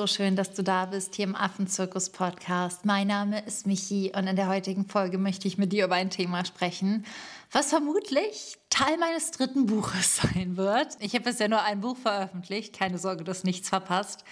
so schön, dass du da bist hier im Affenzirkus Podcast. Mein Name ist Michi und in der heutigen Folge möchte ich mit dir über ein Thema sprechen, was vermutlich Teil meines dritten Buches sein wird. Ich habe bisher nur ein Buch veröffentlicht, keine Sorge, dass nichts verpasst.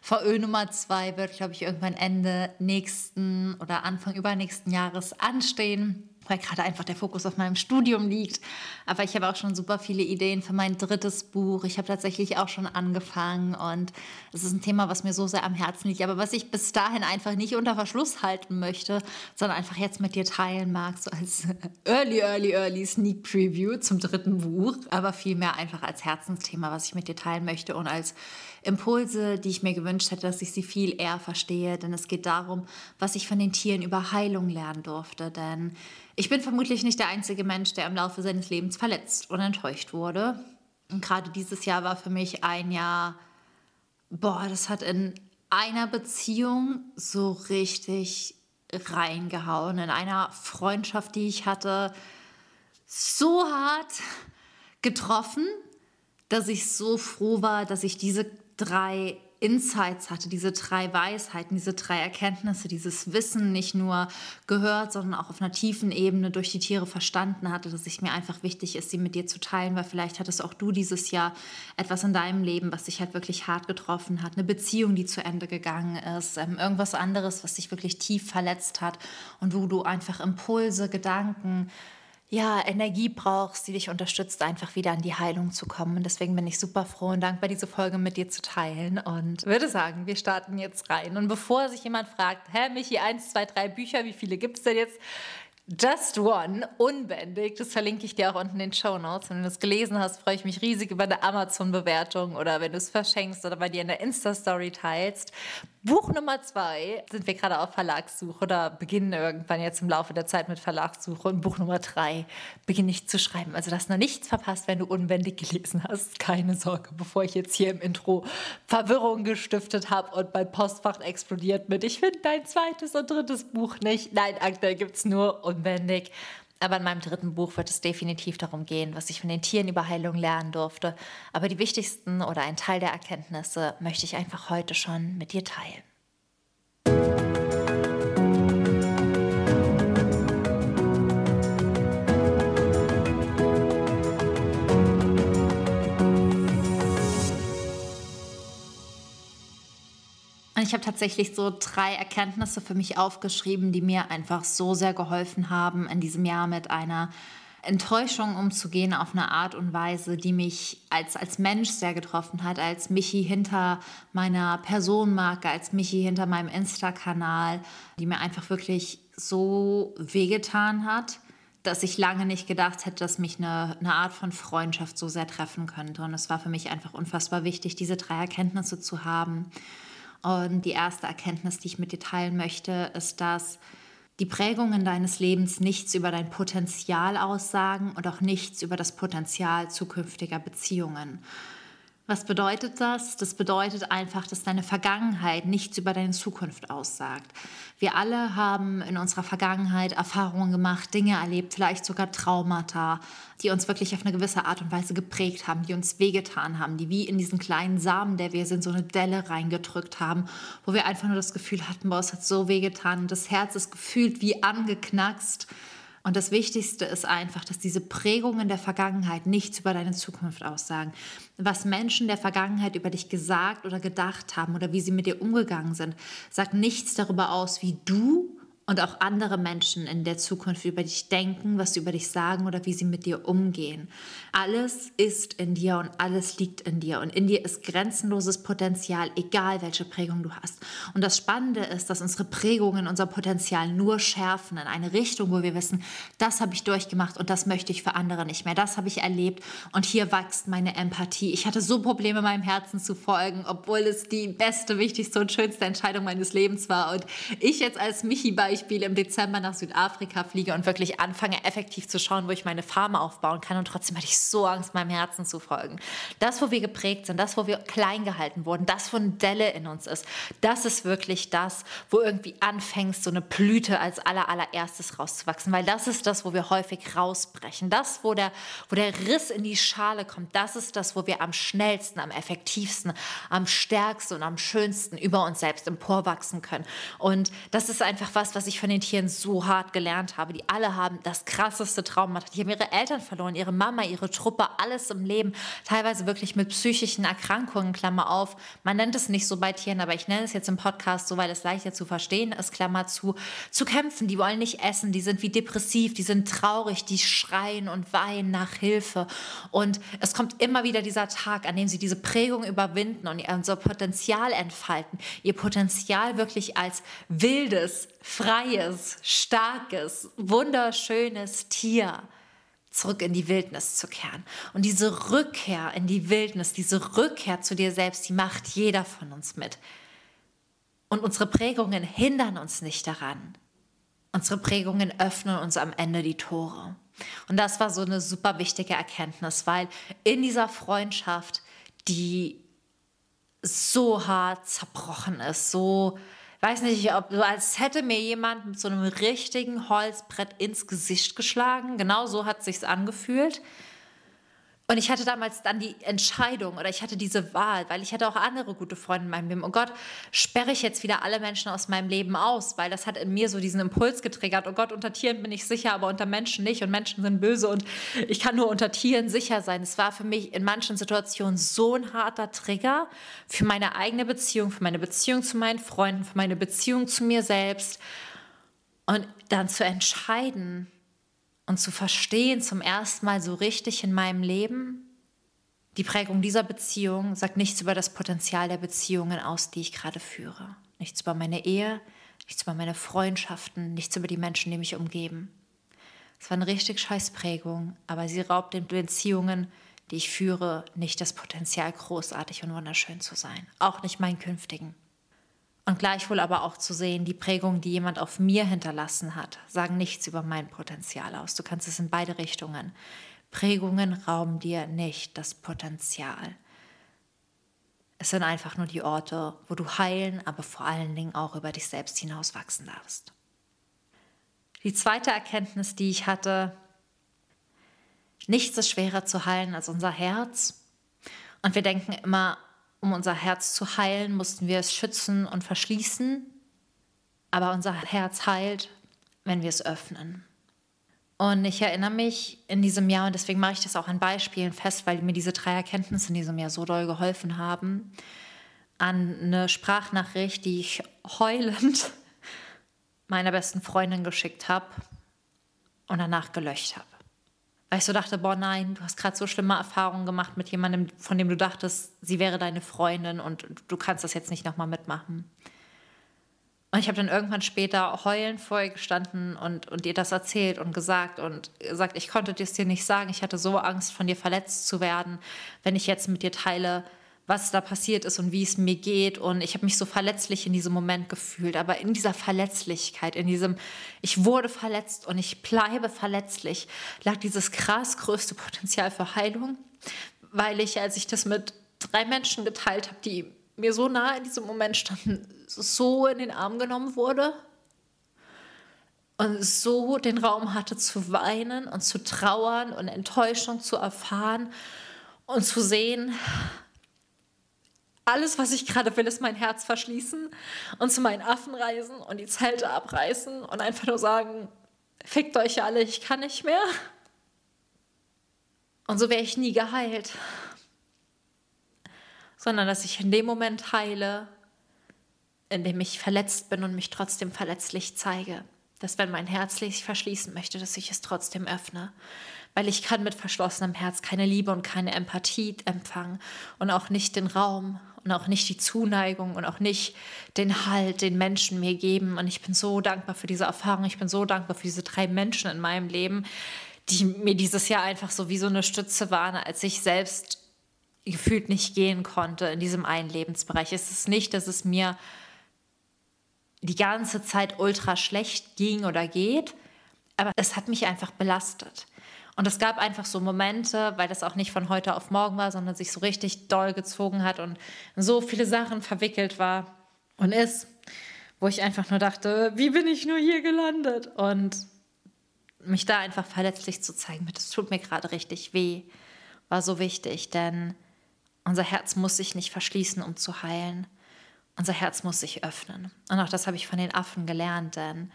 VÖ Nummer 2 wird, glaube ich, irgendwann Ende nächsten oder Anfang übernächsten Jahres anstehen weil gerade einfach der Fokus auf meinem Studium liegt. Aber ich habe auch schon super viele Ideen für mein drittes Buch. Ich habe tatsächlich auch schon angefangen und es ist ein Thema, was mir so sehr am Herzen liegt, aber was ich bis dahin einfach nicht unter Verschluss halten möchte, sondern einfach jetzt mit dir teilen mag, so als early, early, early Sneak Preview zum dritten Buch, aber vielmehr einfach als Herzensthema, was ich mit dir teilen möchte und als Impulse, die ich mir gewünscht hätte, dass ich sie viel eher verstehe. Denn es geht darum, was ich von den Tieren über Heilung lernen durfte. Denn ich bin vermutlich nicht der einzige Mensch, der im Laufe seines Lebens verletzt und enttäuscht wurde. Und gerade dieses Jahr war für mich ein Jahr, boah, das hat in einer Beziehung so richtig reingehauen. In einer Freundschaft, die ich hatte, so hart getroffen, dass ich so froh war, dass ich diese drei Insights hatte, diese drei Weisheiten, diese drei Erkenntnisse, dieses Wissen nicht nur gehört, sondern auch auf einer tiefen Ebene durch die Tiere verstanden hatte, dass es mir einfach wichtig ist, sie mit dir zu teilen, weil vielleicht hattest auch du dieses Jahr etwas in deinem Leben, was dich halt wirklich hart getroffen hat, eine Beziehung, die zu Ende gegangen ist, ähm, irgendwas anderes, was dich wirklich tief verletzt hat und wo du einfach Impulse, Gedanken, ja, Energie brauchst, die dich unterstützt, einfach wieder an die Heilung zu kommen. Und deswegen bin ich super froh und dankbar, diese Folge mit dir zu teilen. Und würde sagen, wir starten jetzt rein. Und bevor sich jemand fragt, hä, Michi, eins, zwei, drei Bücher, wie viele gibt es denn jetzt? Just One, unbändig, das verlinke ich dir auch unten in den Show Notes. Wenn du das gelesen hast, freue ich mich riesig über eine Amazon-Bewertung oder wenn du es verschenkst oder bei dir in der Insta-Story teilst. Buch Nummer zwei sind wir gerade auf Verlagssuche oder beginnen irgendwann jetzt im Laufe der Zeit mit Verlagssuche. Und Buch Nummer drei beginne ich zu schreiben. Also, dass noch nichts verpasst, wenn du unbändig gelesen hast. Keine Sorge, bevor ich jetzt hier im Intro Verwirrung gestiftet habe und mein Postfach explodiert mit, ich finde dein zweites und drittes Buch nicht. Nein, aktuell gibt es nur unbändig. Aber in meinem dritten Buch wird es definitiv darum gehen, was ich von den Tieren über Heilung lernen durfte. Aber die wichtigsten oder ein Teil der Erkenntnisse möchte ich einfach heute schon mit dir teilen. Und ich habe tatsächlich so drei Erkenntnisse für mich aufgeschrieben, die mir einfach so sehr geholfen haben, in diesem Jahr mit einer Enttäuschung umzugehen auf eine Art und Weise, die mich als, als Mensch sehr getroffen hat, als Michi hinter meiner Personenmarke, als Michi hinter meinem Insta-Kanal, die mir einfach wirklich so wehgetan hat, dass ich lange nicht gedacht hätte, dass mich eine, eine Art von Freundschaft so sehr treffen könnte. Und es war für mich einfach unfassbar wichtig, diese drei Erkenntnisse zu haben. Und die erste Erkenntnis, die ich mit dir teilen möchte, ist, dass die Prägungen deines Lebens nichts über dein Potenzial aussagen und auch nichts über das Potenzial zukünftiger Beziehungen. Was bedeutet das? Das bedeutet einfach, dass deine Vergangenheit nichts über deine Zukunft aussagt. Wir alle haben in unserer Vergangenheit Erfahrungen gemacht, Dinge erlebt, vielleicht sogar Traumata, die uns wirklich auf eine gewisse Art und Weise geprägt haben, die uns wehgetan haben, die wie in diesen kleinen Samen, der wir sind, so eine Delle reingedrückt haben, wo wir einfach nur das Gefühl hatten, boah, es hat so wehgetan, das Herz ist gefühlt wie angeknackst. Und das Wichtigste ist einfach, dass diese Prägungen der Vergangenheit nichts über deine Zukunft aussagen. Was Menschen der Vergangenheit über dich gesagt oder gedacht haben oder wie sie mit dir umgegangen sind, sagt nichts darüber aus, wie du und auch andere Menschen in der Zukunft über dich denken, was sie über dich sagen oder wie sie mit dir umgehen. Alles ist in dir und alles liegt in dir und in dir ist grenzenloses Potenzial, egal welche Prägung du hast. Und das Spannende ist, dass unsere Prägungen unser Potenzial nur schärfen in eine Richtung, wo wir wissen, das habe ich durchgemacht und das möchte ich für andere nicht mehr. Das habe ich erlebt und hier wächst meine Empathie. Ich hatte so Probleme, meinem Herzen zu folgen, obwohl es die beste, wichtigste und schönste Entscheidung meines Lebens war. Und ich jetzt als Michi bei Beispiel im Dezember nach Südafrika fliege und wirklich anfange, effektiv zu schauen, wo ich meine Farm aufbauen kann. Und trotzdem hatte ich so Angst, meinem Herzen zu folgen. Das, wo wir geprägt sind, das, wo wir klein gehalten wurden, das, wo eine Delle in uns ist, das ist wirklich das, wo irgendwie anfängst, so eine Blüte als aller, allererstes rauszuwachsen. Weil das ist das, wo wir häufig rausbrechen. Das, wo der, wo der Riss in die Schale kommt, das ist das, wo wir am schnellsten, am effektivsten, am stärksten und am schönsten über uns selbst emporwachsen können. Und das ist einfach was, was ich von den Tieren so hart gelernt habe. Die alle haben das krasseste Trauma. Die haben ihre Eltern verloren, ihre Mama, ihre Truppe, alles im Leben. Teilweise wirklich mit psychischen Erkrankungen, Klammer auf. Man nennt es nicht so bei Tieren, aber ich nenne es jetzt im Podcast so, weil es leichter zu verstehen ist, Klammer zu, zu kämpfen. Die wollen nicht essen, die sind wie depressiv, die sind traurig, die schreien und weinen nach Hilfe. Und es kommt immer wieder dieser Tag, an dem sie diese Prägung überwinden und ihr Potenzial entfalten, ihr Potenzial wirklich als wildes, freies, starkes, wunderschönes Tier zurück in die Wildnis zu kehren. Und diese Rückkehr in die Wildnis, diese Rückkehr zu dir selbst, die macht jeder von uns mit. Und unsere Prägungen hindern uns nicht daran. Unsere Prägungen öffnen uns am Ende die Tore. Und das war so eine super wichtige Erkenntnis, weil in dieser Freundschaft, die so hart zerbrochen ist, so, weiß nicht, ob als hätte mir jemand mit so einem richtigen Holzbrett ins Gesicht geschlagen. Genau so hat sich's angefühlt. Und ich hatte damals dann die Entscheidung oder ich hatte diese Wahl, weil ich hatte auch andere gute Freunde in meinem Leben. Oh Gott, sperre ich jetzt wieder alle Menschen aus meinem Leben aus, weil das hat in mir so diesen Impuls getriggert. Oh Gott, unter Tieren bin ich sicher, aber unter Menschen nicht und Menschen sind böse und ich kann nur unter Tieren sicher sein. Es war für mich in manchen Situationen so ein harter Trigger für meine eigene Beziehung, für meine Beziehung zu meinen Freunden, für meine Beziehung zu mir selbst. Und dann zu entscheiden, und zu verstehen zum ersten Mal so richtig in meinem Leben, die Prägung dieser Beziehung sagt nichts über das Potenzial der Beziehungen aus, die ich gerade führe. Nichts über meine Ehe, nichts über meine Freundschaften, nichts über die Menschen, die mich umgeben. Es war eine richtig scheiß Prägung, aber sie raubt den Beziehungen, die ich führe, nicht das Potenzial, großartig und wunderschön zu sein. Auch nicht meinen künftigen. Und gleichwohl aber auch zu sehen, die Prägung, die jemand auf mir hinterlassen hat, sagen nichts über mein Potenzial aus. Du kannst es in beide Richtungen. Prägungen rauben dir nicht das Potenzial. Es sind einfach nur die Orte, wo du heilen, aber vor allen Dingen auch über dich selbst hinauswachsen darfst. Die zweite Erkenntnis, die ich hatte, nichts ist schwerer zu heilen als unser Herz. Und wir denken immer, um unser Herz zu heilen, mussten wir es schützen und verschließen. Aber unser Herz heilt, wenn wir es öffnen. Und ich erinnere mich in diesem Jahr, und deswegen mache ich das auch an Beispielen fest, weil mir diese drei Erkenntnisse in diesem Jahr so doll geholfen haben, an eine Sprachnachricht, die ich heulend meiner besten Freundin geschickt habe und danach gelöscht habe weil ich so dachte, boah, nein, du hast gerade so schlimme Erfahrungen gemacht mit jemandem, von dem du dachtest, sie wäre deine Freundin und du kannst das jetzt nicht nochmal mitmachen. Und ich habe dann irgendwann später heulend vor ihr gestanden und, und ihr das erzählt und gesagt und gesagt, ich konnte dir es dir nicht sagen, ich hatte so Angst, von dir verletzt zu werden, wenn ich jetzt mit dir teile, was da passiert ist und wie es mir geht. Und ich habe mich so verletzlich in diesem Moment gefühlt. Aber in dieser Verletzlichkeit, in diesem, ich wurde verletzt und ich bleibe verletzlich, lag dieses krass größte Potenzial für Heilung, weil ich, als ich das mit drei Menschen geteilt habe, die mir so nah in diesem Moment standen, so in den Arm genommen wurde und so den Raum hatte zu weinen und zu trauern und Enttäuschung zu erfahren und zu sehen, alles, was ich gerade will, ist mein Herz verschließen und zu meinen Affen reisen und die Zelte abreißen und einfach nur sagen, fickt euch alle, ich kann nicht mehr. Und so wäre ich nie geheilt, sondern dass ich in dem Moment heile, in dem ich verletzt bin und mich trotzdem verletzlich zeige. Dass wenn mein Herz sich verschließen möchte, dass ich es trotzdem öffne. Weil ich kann mit verschlossenem Herz keine Liebe und keine Empathie empfangen und auch nicht den Raum und auch nicht die Zuneigung und auch nicht den Halt, den Menschen mir geben. Und ich bin so dankbar für diese Erfahrung. Ich bin so dankbar für diese drei Menschen in meinem Leben, die mir dieses Jahr einfach so wie so eine Stütze waren, als ich selbst gefühlt nicht gehen konnte in diesem einen Lebensbereich. Es ist nicht, dass es mir die ganze Zeit ultra schlecht ging oder geht, aber es hat mich einfach belastet. Und es gab einfach so Momente, weil das auch nicht von heute auf morgen war, sondern sich so richtig doll gezogen hat und so viele Sachen verwickelt war und ist, wo ich einfach nur dachte, wie bin ich nur hier gelandet? Und mich da einfach verletzlich zu zeigen, das tut mir gerade richtig weh, war so wichtig, denn unser Herz muss sich nicht verschließen, um zu heilen. Unser Herz muss sich öffnen. Und auch das habe ich von den Affen gelernt, denn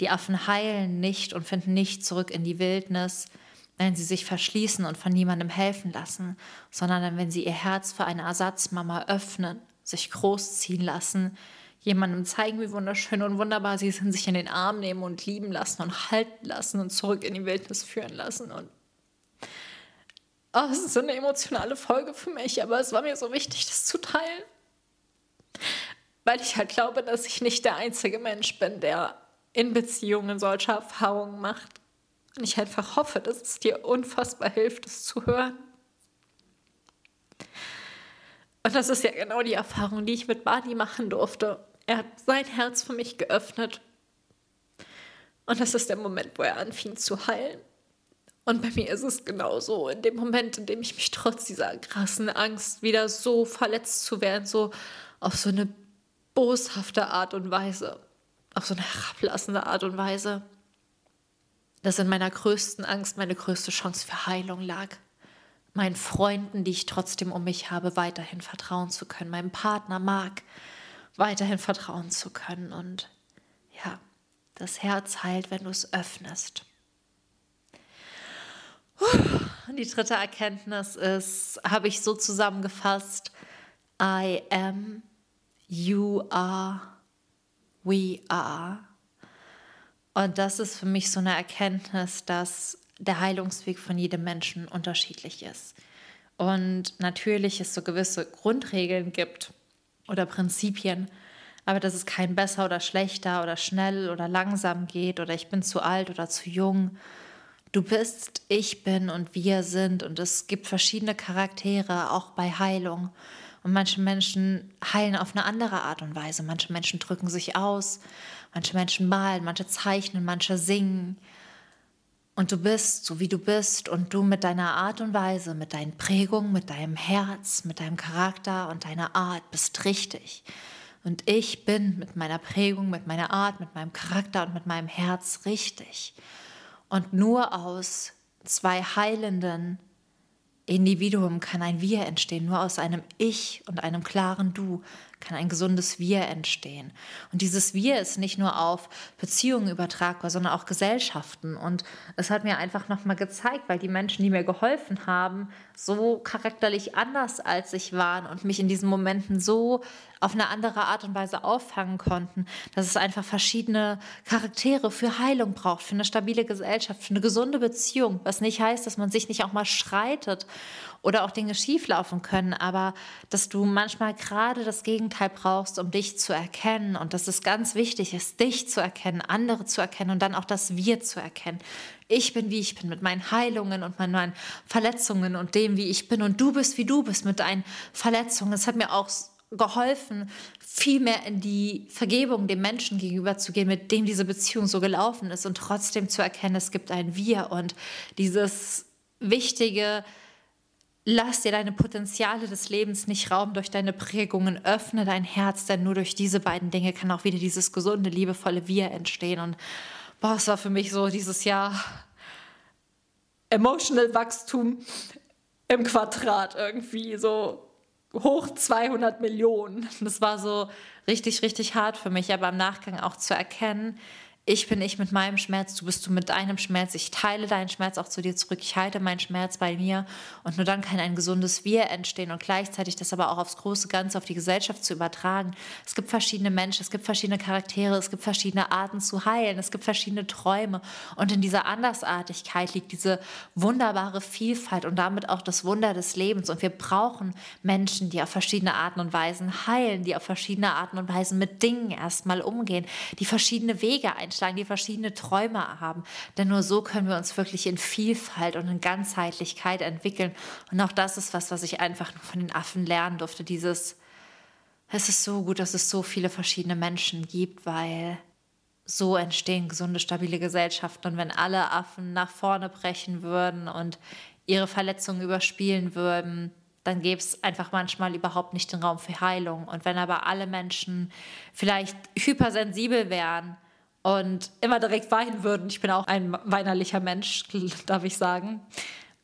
die Affen heilen nicht und finden nicht zurück in die Wildnis, wenn sie sich verschließen und von niemandem helfen lassen, sondern wenn sie ihr Herz für eine Ersatzmama öffnen, sich großziehen lassen, jemandem zeigen, wie wunderschön und wunderbar sie sind, sich in den Arm nehmen und lieben lassen und halten lassen und zurück in die Wildnis führen lassen. Und oh, es ist so eine emotionale Folge für mich, aber es war mir so wichtig, das zu teilen. Weil ich halt glaube, dass ich nicht der einzige Mensch bin, der in Beziehungen solche Erfahrungen macht. Und ich einfach hoffe, dass es dir unfassbar hilft, es zu hören. Und das ist ja genau die Erfahrung, die ich mit Barney machen durfte. Er hat sein Herz für mich geöffnet. Und das ist der Moment, wo er anfing zu heilen. Und bei mir ist es genauso. In dem Moment, in dem ich mich trotz dieser krassen Angst wieder so verletzt zu werden, so auf so eine boshafte Art und Weise, auf so eine herablassende Art und Weise, dass in meiner größten Angst meine größte Chance für Heilung lag. Meinen Freunden, die ich trotzdem um mich habe, weiterhin vertrauen zu können, meinem Partner Marc weiterhin vertrauen zu können. Und ja, das Herz heilt, wenn du es öffnest. Die dritte Erkenntnis ist, habe ich so zusammengefasst, I am, you are, we are. Und das ist für mich so eine Erkenntnis, dass der Heilungsweg von jedem Menschen unterschiedlich ist. Und natürlich es so gewisse Grundregeln gibt oder Prinzipien, aber dass es kein besser oder schlechter oder schnell oder langsam geht oder ich bin zu alt oder zu jung. Du bist, ich bin und wir sind und es gibt verschiedene Charaktere, auch bei Heilung. Und manche Menschen heilen auf eine andere Art und Weise. Manche Menschen drücken sich aus, manche Menschen malen, manche zeichnen, manche singen. Und du bist so, wie du bist und du mit deiner Art und Weise, mit deinen Prägungen, mit deinem Herz, mit deinem Charakter und deiner Art bist richtig. Und ich bin mit meiner Prägung, mit meiner Art, mit meinem Charakter und mit meinem Herz richtig. Und nur aus zwei heilenden Individuum kann ein Wir entstehen. Nur aus einem Ich und einem klaren Du kann ein gesundes Wir entstehen. Und dieses Wir ist nicht nur auf Beziehungen übertragbar, sondern auch Gesellschaften. Und es hat mir einfach nochmal gezeigt, weil die Menschen, die mir geholfen haben, so charakterlich anders als ich waren und mich in diesen Momenten so auf eine andere Art und Weise auffangen konnten, dass es einfach verschiedene Charaktere für Heilung braucht, für eine stabile Gesellschaft, für eine gesunde Beziehung, was nicht heißt, dass man sich nicht auch mal streitet oder auch Dinge schieflaufen können, aber dass du manchmal gerade das Gegenteil brauchst, um dich zu erkennen und dass es ganz wichtig ist, dich zu erkennen, andere zu erkennen und dann auch das Wir zu erkennen. Ich bin, wie ich bin, mit meinen Heilungen und meinen Verletzungen und dem, wie ich bin und du bist, wie du bist, mit deinen Verletzungen. Das hat mir auch geholfen, viel mehr in die Vergebung dem Menschen gegenüber zu gehen, mit dem diese Beziehung so gelaufen ist und trotzdem zu erkennen, es gibt ein Wir und dieses wichtige, lass dir deine Potenziale des Lebens nicht rauben durch deine Prägungen, öffne dein Herz, denn nur durch diese beiden Dinge kann auch wieder dieses gesunde, liebevolle Wir entstehen und boah, es war für mich so dieses Jahr emotional Wachstum im Quadrat irgendwie so hoch 200 Millionen. Das war so richtig, richtig hart für mich, aber im Nachgang auch zu erkennen, ich bin ich mit meinem Schmerz, du bist du mit deinem Schmerz. Ich teile deinen Schmerz auch zu dir zurück. Ich halte meinen Schmerz bei mir. Und nur dann kann ein gesundes Wir entstehen und gleichzeitig das aber auch aufs große Ganze, auf die Gesellschaft zu übertragen. Es gibt verschiedene Menschen, es gibt verschiedene Charaktere, es gibt verschiedene Arten zu heilen, es gibt verschiedene Träume. Und in dieser Andersartigkeit liegt diese wunderbare Vielfalt und damit auch das Wunder des Lebens. Und wir brauchen Menschen, die auf verschiedene Arten und Weisen heilen, die auf verschiedene Arten und Weisen mit Dingen erstmal umgehen, die verschiedene Wege einstellen einschlagen, die verschiedene Träume haben. Denn nur so können wir uns wirklich in Vielfalt und in Ganzheitlichkeit entwickeln. Und auch das ist was, was ich einfach nur von den Affen lernen durfte. Dieses, Es ist so gut, dass es so viele verschiedene Menschen gibt, weil so entstehen gesunde, stabile Gesellschaften. Und wenn alle Affen nach vorne brechen würden und ihre Verletzungen überspielen würden, dann gäbe es einfach manchmal überhaupt nicht den Raum für Heilung. Und wenn aber alle Menschen vielleicht hypersensibel wären und immer direkt weinen würden, ich bin auch ein weinerlicher Mensch, darf ich sagen,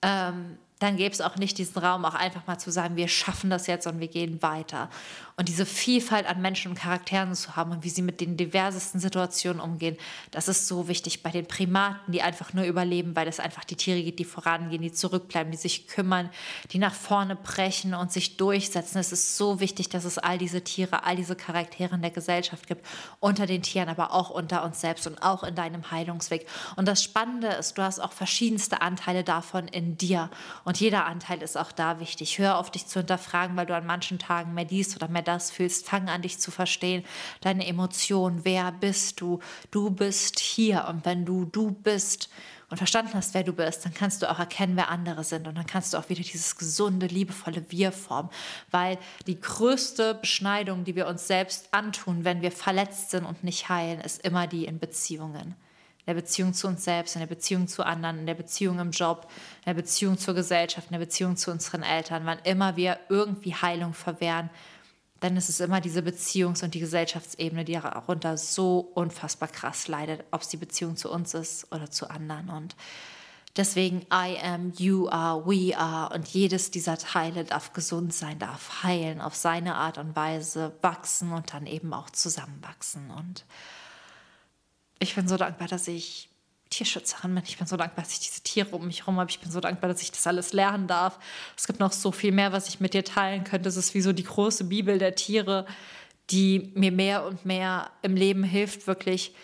ähm, dann gäbe es auch nicht diesen Raum, auch einfach mal zu sagen, wir schaffen das jetzt und wir gehen weiter. Und diese Vielfalt an Menschen und Charakteren zu haben und wie sie mit den diversesten Situationen umgehen, das ist so wichtig bei den Primaten, die einfach nur überleben, weil es einfach die Tiere gibt, die vorangehen, die zurückbleiben, die sich kümmern, die nach vorne brechen und sich durchsetzen. Es ist so wichtig, dass es all diese Tiere, all diese Charaktere in der Gesellschaft gibt, unter den Tieren, aber auch unter uns selbst und auch in deinem Heilungsweg. Und das Spannende ist, du hast auch verschiedenste Anteile davon in dir. Und jeder Anteil ist auch da wichtig. Hör auf dich zu hinterfragen, weil du an manchen Tagen mehr dies oder mehr das fühlst. Fang an, dich zu verstehen. Deine Emotionen. Wer bist du? Du bist hier. Und wenn du du bist und verstanden hast, wer du bist, dann kannst du auch erkennen, wer andere sind. Und dann kannst du auch wieder dieses gesunde, liebevolle Wir formen. Weil die größte Beschneidung, die wir uns selbst antun, wenn wir verletzt sind und nicht heilen, ist immer die in Beziehungen der Beziehung zu uns selbst, in der Beziehung zu anderen, in der Beziehung im Job, in der Beziehung zur Gesellschaft, in der Beziehung zu unseren Eltern. Wann immer wir irgendwie Heilung verwehren, dann ist es immer diese Beziehungs- und die Gesellschaftsebene, die darunter so unfassbar krass leidet, ob es die Beziehung zu uns ist oder zu anderen. Und deswegen I am, you are, we are und jedes dieser Teile darf gesund sein, darf heilen, auf seine Art und Weise wachsen und dann eben auch zusammenwachsen. Und ich bin so dankbar, dass ich Tierschützerin bin. Ich bin so dankbar, dass ich diese Tiere um mich herum habe. Ich bin so dankbar, dass ich das alles lernen darf. Es gibt noch so viel mehr, was ich mit dir teilen könnte. Es ist wie so die große Bibel der Tiere, die mir mehr und mehr im Leben hilft, wirklich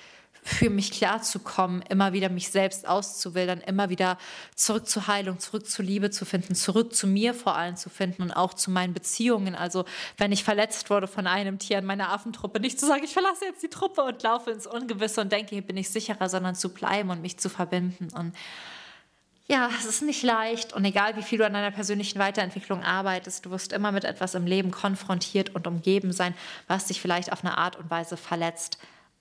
für mich klarzukommen, immer wieder mich selbst auszuwildern, immer wieder zurück zur Heilung, zurück zur Liebe zu finden, zurück zu mir vor allem zu finden und auch zu meinen Beziehungen. Also wenn ich verletzt wurde von einem Tier in meiner Affentruppe, nicht zu sagen, ich verlasse jetzt die Truppe und laufe ins Ungewisse und denke, hier bin ich sicherer, sondern zu bleiben und mich zu verbinden. Und ja, es ist nicht leicht und egal wie viel du an deiner persönlichen Weiterentwicklung arbeitest, du wirst immer mit etwas im Leben konfrontiert und umgeben sein, was dich vielleicht auf eine Art und Weise verletzt.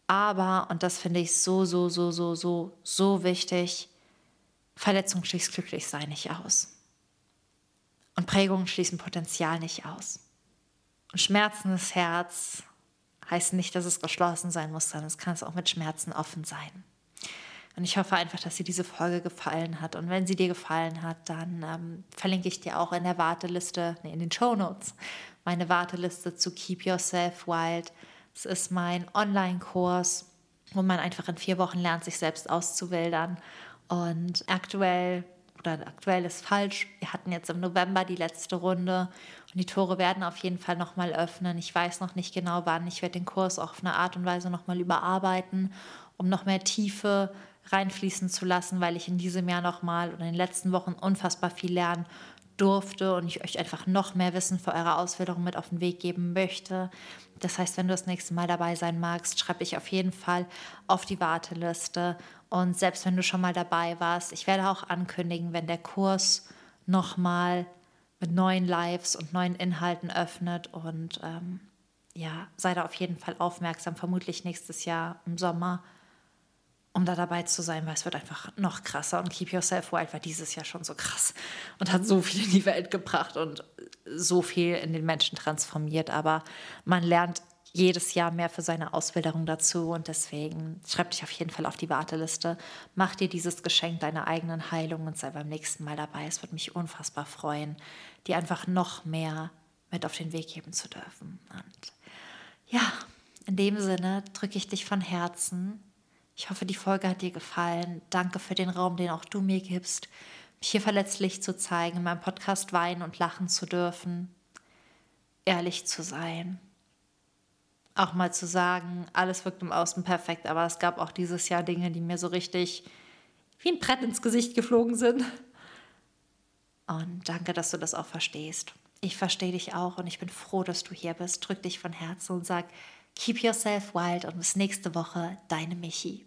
Aber, und das finde ich so, so, so, so, so, so wichtig, Verletzung schließt Glücklichsein nicht aus. Und Prägungen schließen Potenzial nicht aus. Und schmerzendes Herz heißt nicht, dass es geschlossen sein muss, sondern es kann es auch mit Schmerzen offen sein. Und ich hoffe einfach, dass dir diese Folge gefallen hat. Und wenn sie dir gefallen hat, dann ähm, verlinke ich dir auch in der Warteliste, nee, in den Show Notes, meine Warteliste zu Keep Yourself Wild es ist mein Online-Kurs, wo man einfach in vier Wochen lernt, sich selbst auszuwildern. Und aktuell, oder aktuell ist falsch, wir hatten jetzt im November die letzte Runde und die Tore werden auf jeden Fall nochmal öffnen. Ich weiß noch nicht genau wann. Ich werde den Kurs auch auf eine Art und Weise nochmal überarbeiten, um noch mehr Tiefe reinfließen zu lassen, weil ich in diesem Jahr nochmal oder in den letzten Wochen unfassbar viel lernen durfte und ich euch einfach noch mehr Wissen für eure Ausbildung mit auf den Weg geben möchte. Das heißt, wenn du das nächste Mal dabei sein magst, schreib dich auf jeden Fall auf die Warteliste. Und selbst wenn du schon mal dabei warst, ich werde auch ankündigen, wenn der Kurs nochmal mit neuen Lives und neuen Inhalten öffnet. Und ähm, ja, sei da auf jeden Fall aufmerksam, vermutlich nächstes Jahr im Sommer um da dabei zu sein, weil es wird einfach noch krasser. Und Keep Yourself Wild war dieses Jahr schon so krass und hat so viel in die Welt gebracht und so viel in den Menschen transformiert. Aber man lernt jedes Jahr mehr für seine Auswilderung dazu und deswegen schreib dich auf jeden Fall auf die Warteliste. Mach dir dieses Geschenk deiner eigenen Heilung und sei beim nächsten Mal dabei. Es würde mich unfassbar freuen, dir einfach noch mehr mit auf den Weg geben zu dürfen. Und ja, in dem Sinne drücke ich dich von Herzen ich hoffe, die Folge hat dir gefallen. Danke für den Raum, den auch du mir gibst, mich hier verletzlich zu zeigen, in meinem Podcast weinen und lachen zu dürfen, ehrlich zu sein. Auch mal zu sagen, alles wirkt im Außen perfekt, aber es gab auch dieses Jahr Dinge, die mir so richtig wie ein Brett ins Gesicht geflogen sind. Und danke, dass du das auch verstehst. Ich verstehe dich auch und ich bin froh, dass du hier bist. Drück dich von Herzen und sag, Keep yourself wild und bis nächste Woche, deine Michi.